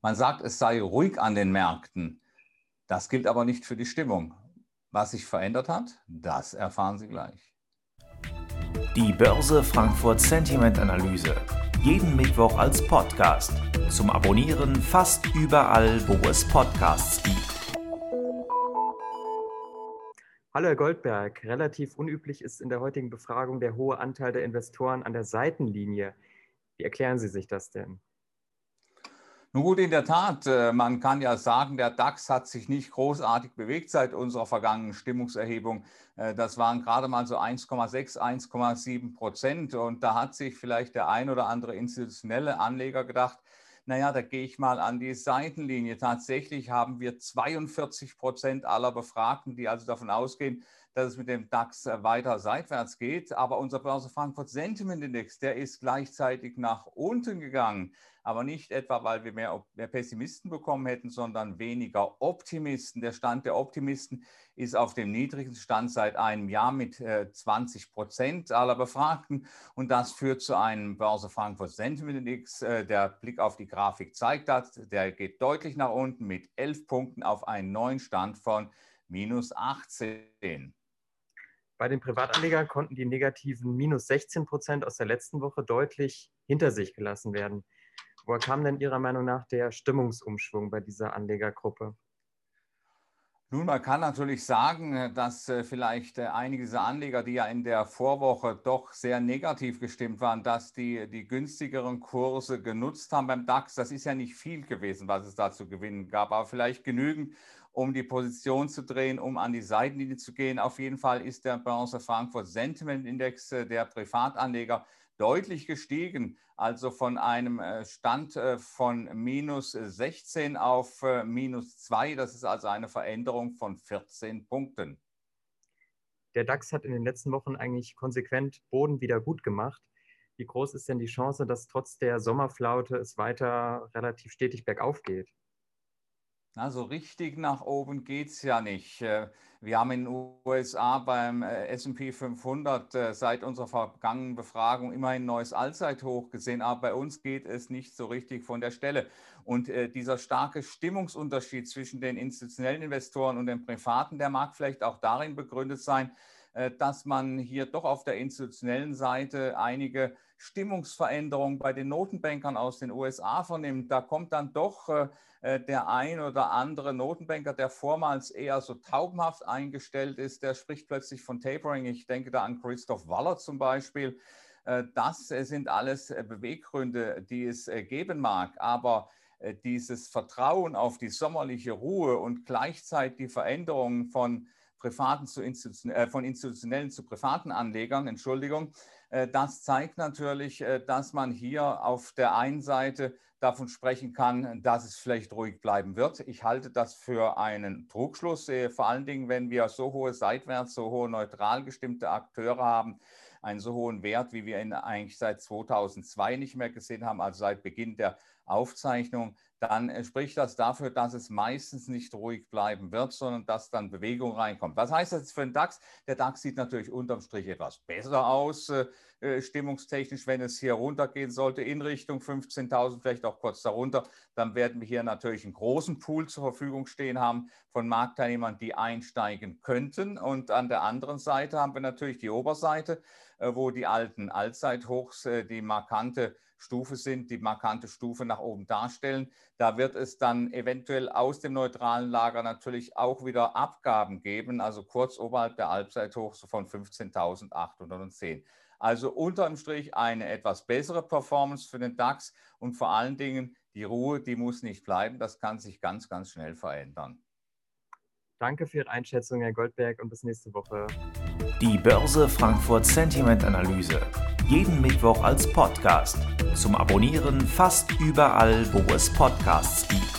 Man sagt, es sei ruhig an den Märkten. Das gilt aber nicht für die Stimmung. Was sich verändert hat, das erfahren Sie gleich. Die Börse Frankfurt Sentiment Analyse. Jeden Mittwoch als Podcast. Zum Abonnieren fast überall, wo es Podcasts gibt. Hallo Herr Goldberg, relativ unüblich ist in der heutigen Befragung der hohe Anteil der Investoren an der Seitenlinie. Wie erklären Sie sich das denn? Nun gut, in der Tat, äh, man kann ja sagen, der DAX hat sich nicht großartig bewegt seit unserer vergangenen Stimmungserhebung. Äh, das waren gerade mal so 1,6, 1,7 Prozent. Und da hat sich vielleicht der ein oder andere institutionelle Anleger gedacht, naja, da gehe ich mal an die Seitenlinie. Tatsächlich haben wir 42 Prozent aller Befragten, die also davon ausgehen, dass es mit dem DAX äh, weiter seitwärts geht. Aber unser Börse Frankfurt Sentiment Index, der ist gleichzeitig nach unten gegangen. Aber nicht etwa, weil wir mehr, mehr Pessimisten bekommen hätten, sondern weniger Optimisten. Der Stand der Optimisten ist auf dem niedrigsten Stand seit einem Jahr mit 20 äh, Prozent aller Befragten. Und das führt zu einem Börse Frankfurt Sentiment Index. Äh, der Blick auf die Grafik zeigt das. Der geht deutlich nach unten mit 11 Punkten auf einen neuen Stand von minus 18. Bei den Privatanlegern konnten die negativen minus 16 Prozent aus der letzten Woche deutlich hinter sich gelassen werden. Woher kam denn Ihrer Meinung nach der Stimmungsumschwung bei dieser Anlegergruppe? Nun, man kann natürlich sagen, dass äh, vielleicht äh, einige dieser Anleger, die ja in der Vorwoche doch sehr negativ gestimmt waren, dass die die günstigeren Kurse genutzt haben beim DAX. Das ist ja nicht viel gewesen, was es da zu gewinnen gab, aber vielleicht genügend, um die Position zu drehen, um an die Seitenlinie zu gehen. Auf jeden Fall ist der Börse Frankfurt Sentiment Index äh, der Privatanleger deutlich gestiegen, also von einem äh, Stand äh, von minus 16 auf minus 2. Das ist also eine Veränderung von 14 Punkten. Der DAX hat in den letzten Wochen eigentlich konsequent Boden wieder gut gemacht. Wie groß ist denn die Chance, dass trotz der Sommerflaute es weiter relativ stetig bergauf geht? Na, so richtig nach oben geht es ja nicht. Äh, wir haben in den USA beim äh, SP 500 äh, seit unserer vergangenen Befragung immerhin ein neues Allzeithoch gesehen, aber bei uns geht es nicht so richtig von der Stelle. Und dieser starke Stimmungsunterschied zwischen den institutionellen Investoren und den privaten, der mag vielleicht auch darin begründet sein, dass man hier doch auf der institutionellen Seite einige Stimmungsveränderungen bei den Notenbankern aus den USA vernimmt. Da kommt dann doch äh, der ein oder andere Notenbanker, der vormals eher so taubenhaft eingestellt ist, der spricht plötzlich von Tapering. Ich denke da an Christoph Waller zum Beispiel. Äh, das sind alles äh, Beweggründe, die es geben mag. Aber dieses Vertrauen auf die sommerliche Ruhe und gleichzeitig die Veränderungen von privaten zu Institution, äh, von institutionellen zu privaten Anlegern, Entschuldigung, äh, das zeigt natürlich, äh, dass man hier auf der einen Seite davon sprechen kann, dass es vielleicht ruhig bleiben wird. Ich halte das für einen Trugschluss, äh, vor allen Dingen, wenn wir so hohe seitwärts, so hohe neutral gestimmte Akteure haben, einen so hohen Wert, wie wir ihn eigentlich seit 2002 nicht mehr gesehen haben, also seit Beginn der Aufzeichnung, dann spricht das dafür, dass es meistens nicht ruhig bleiben wird, sondern dass dann Bewegung reinkommt. Was heißt das für den DAX? Der DAX sieht natürlich unterm Strich etwas besser aus, äh, äh stimmungstechnisch, wenn es hier runtergehen sollte in Richtung 15.000, vielleicht auch kurz darunter, dann werden wir hier natürlich einen großen Pool zur Verfügung stehen haben von Marktteilnehmern, die einsteigen könnten. Und an der anderen Seite haben wir natürlich die Oberseite, äh, wo die alten Allzeithochs äh, die markante Stufe sind, die markante Stufe nach oben darstellen. Da wird es dann eventuell aus dem neutralen Lager natürlich auch wieder Abgaben geben, also kurz oberhalb der Halbzeithochs von 15.810. Also unterm Strich eine etwas bessere Performance für den DAX und vor allen Dingen die Ruhe, die muss nicht bleiben. Das kann sich ganz, ganz schnell verändern. Danke für Ihre Einschätzung, Herr Goldberg, und bis nächste Woche. Die Börse Frankfurt Sentiment Analyse. Jeden Mittwoch als Podcast. Zum Abonnieren fast überall, wo es Podcasts gibt.